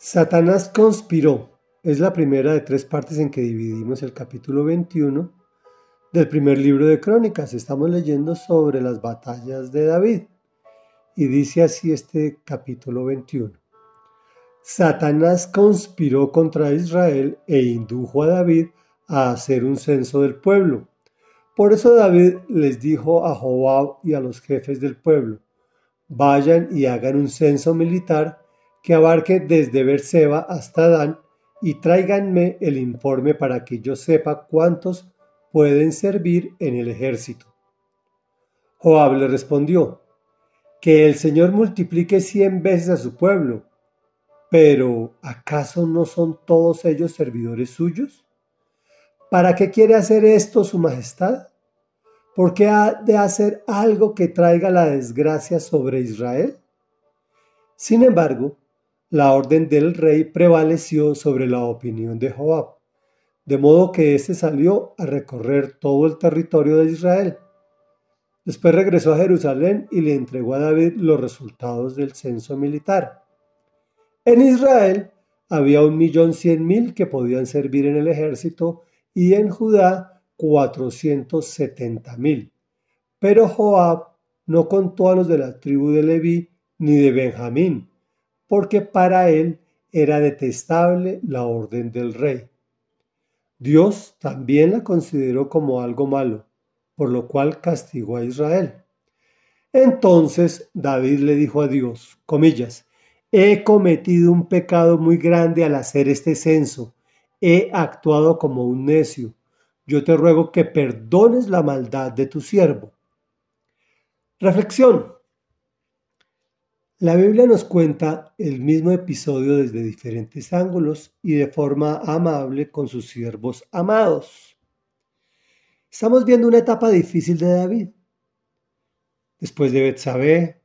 Satanás conspiró. Es la primera de tres partes en que dividimos el capítulo 21 del primer libro de Crónicas. Estamos leyendo sobre las batallas de David. Y dice así este capítulo 21. Satanás conspiró contra Israel e indujo a David a hacer un censo del pueblo. Por eso David les dijo a Joab y a los jefes del pueblo, vayan y hagan un censo militar que abarque desde Berseba hasta Dan y tráiganme el informe para que yo sepa cuántos pueden servir en el ejército. Joab le respondió, que el Señor multiplique cien veces a su pueblo, pero ¿acaso no son todos ellos servidores suyos? ¿Para qué quiere hacer esto su majestad? ¿Por qué ha de hacer algo que traiga la desgracia sobre Israel? Sin embargo, la orden del rey prevaleció sobre la opinión de Joab, de modo que éste salió a recorrer todo el territorio de Israel. Después regresó a Jerusalén y le entregó a David los resultados del censo militar. En Israel había un millón cien mil que podían servir en el ejército y en Judá cuatrocientos setenta mil. Pero Joab no contó a los de la tribu de Leví ni de Benjamín, porque para él era detestable la orden del rey. Dios también la consideró como algo malo, por lo cual castigó a Israel. Entonces David le dijo a Dios, comillas, he cometido un pecado muy grande al hacer este censo, he actuado como un necio, yo te ruego que perdones la maldad de tu siervo. Reflexión. La Biblia nos cuenta el mismo episodio desde diferentes ángulos y de forma amable con sus siervos amados. Estamos viendo una etapa difícil de David. Después de Betsabé,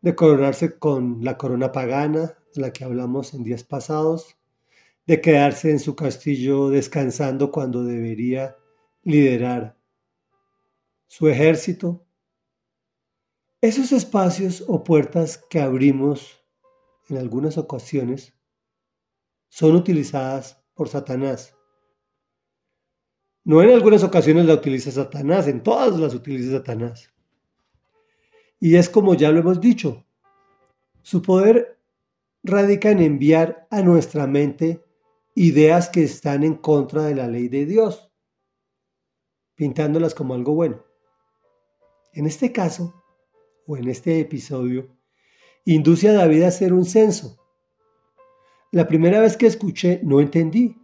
de coronarse con la corona pagana, de la que hablamos en días pasados, de quedarse en su castillo descansando cuando debería liderar su ejército, esos espacios o puertas que abrimos en algunas ocasiones son utilizadas por Satanás. No en algunas ocasiones la utiliza Satanás, en todas las utiliza Satanás. Y es como ya lo hemos dicho, su poder radica en enviar a nuestra mente ideas que están en contra de la ley de Dios, pintándolas como algo bueno. En este caso, o en este episodio, induce a David a hacer un censo. La primera vez que escuché no entendí.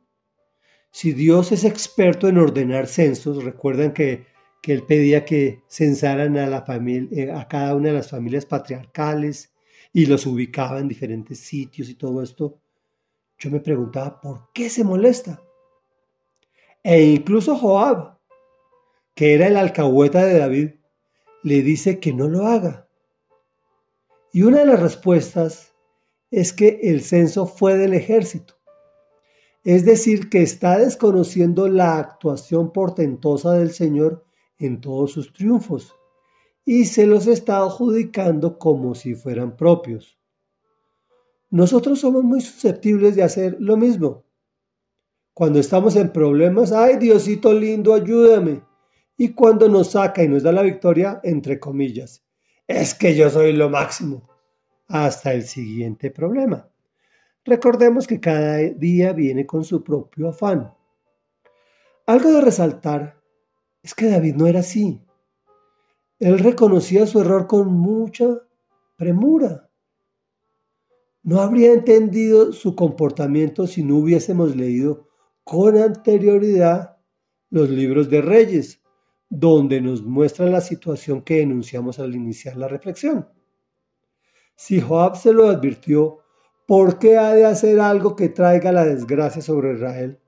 Si Dios es experto en ordenar censos, recuerdan que, que él pedía que censaran a, la familia, eh, a cada una de las familias patriarcales y los ubicaba en diferentes sitios y todo esto, yo me preguntaba, ¿por qué se molesta? E incluso Joab, que era el alcahueta de David, le dice que no lo haga. Y una de las respuestas es que el censo fue del ejército. Es decir, que está desconociendo la actuación portentosa del Señor en todos sus triunfos y se los está adjudicando como si fueran propios. Nosotros somos muy susceptibles de hacer lo mismo. Cuando estamos en problemas, ay Diosito lindo, ayúdame y cuando nos saca y nos da la victoria, entre comillas, es que yo soy lo máximo. Hasta el siguiente problema. Recordemos que cada día viene con su propio afán. Algo de resaltar es que David no era así. Él reconocía su error con mucha premura. No habría entendido su comportamiento si no hubiésemos leído con anterioridad los libros de Reyes, donde nos muestra la situación que denunciamos al iniciar la reflexión. Si Joab se lo advirtió, ¿por qué ha de hacer algo que traiga la desgracia sobre Israel?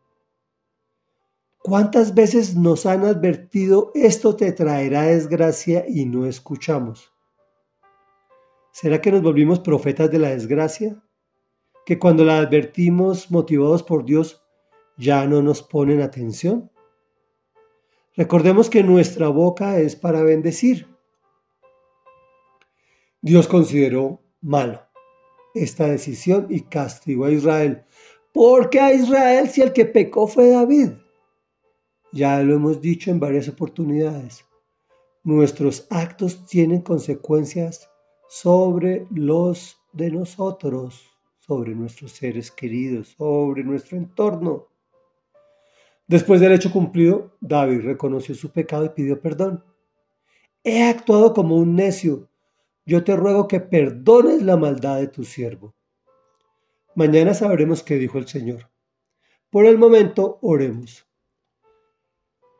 ¿Cuántas veces nos han advertido esto te traerá desgracia y no escuchamos? ¿Será que nos volvimos profetas de la desgracia? ¿Que cuando la advertimos motivados por Dios ya no nos ponen atención? Recordemos que nuestra boca es para bendecir. Dios consideró malo esta decisión y castigó a Israel. ¿Por qué a Israel si el que pecó fue David? Ya lo hemos dicho en varias oportunidades. Nuestros actos tienen consecuencias sobre los de nosotros, sobre nuestros seres queridos, sobre nuestro entorno. Después del hecho cumplido, David reconoció su pecado y pidió perdón. He actuado como un necio. Yo te ruego que perdones la maldad de tu siervo. Mañana sabremos qué dijo el Señor. Por el momento, oremos.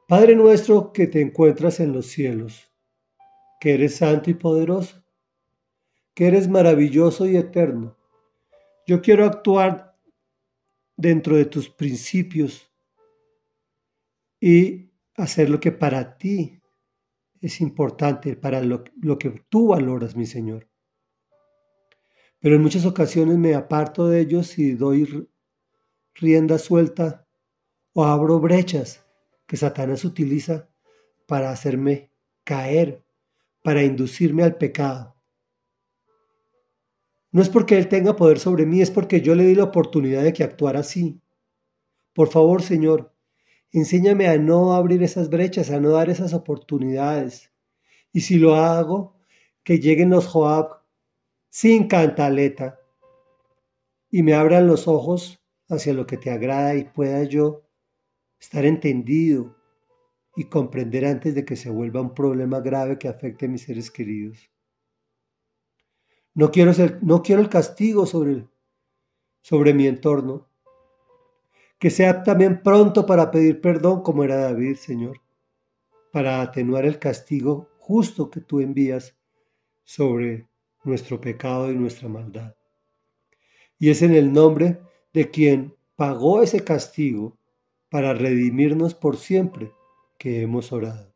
Padre nuestro que te encuentras en los cielos, que eres santo y poderoso, que eres maravilloso y eterno. Yo quiero actuar dentro de tus principios y hacer lo que para ti es importante, para lo, que tú valoras, mi Señor. Pero en muchas ocasiones me aparto de ellos y doy rienda suelta o abro brechas que Satanás utiliza para hacerme caer, para inducirme al pecado. No es porque Él tenga poder sobre mí, es porque yo le di la oportunidad de que actuara así. Por favor, Señor, enséñame a no abrir esas brechas, a no dar esas oportunidades. Y si lo hago, que lleguen los Joab sin cantaleta y me abran los ojos hacia lo que te agrada y pueda yo estar entendido y comprender antes de que se vuelva un problema grave que afecte a mis seres queridos. No quiero, ser, no quiero el castigo sobre, sobre mi entorno. Que sea también pronto para pedir perdón como era David, Señor, para atenuar el castigo justo que tú envías sobre nuestro pecado y nuestra maldad. Y es en el nombre de quien pagó ese castigo para redimirnos por siempre que hemos orado.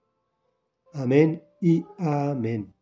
Amén y amén.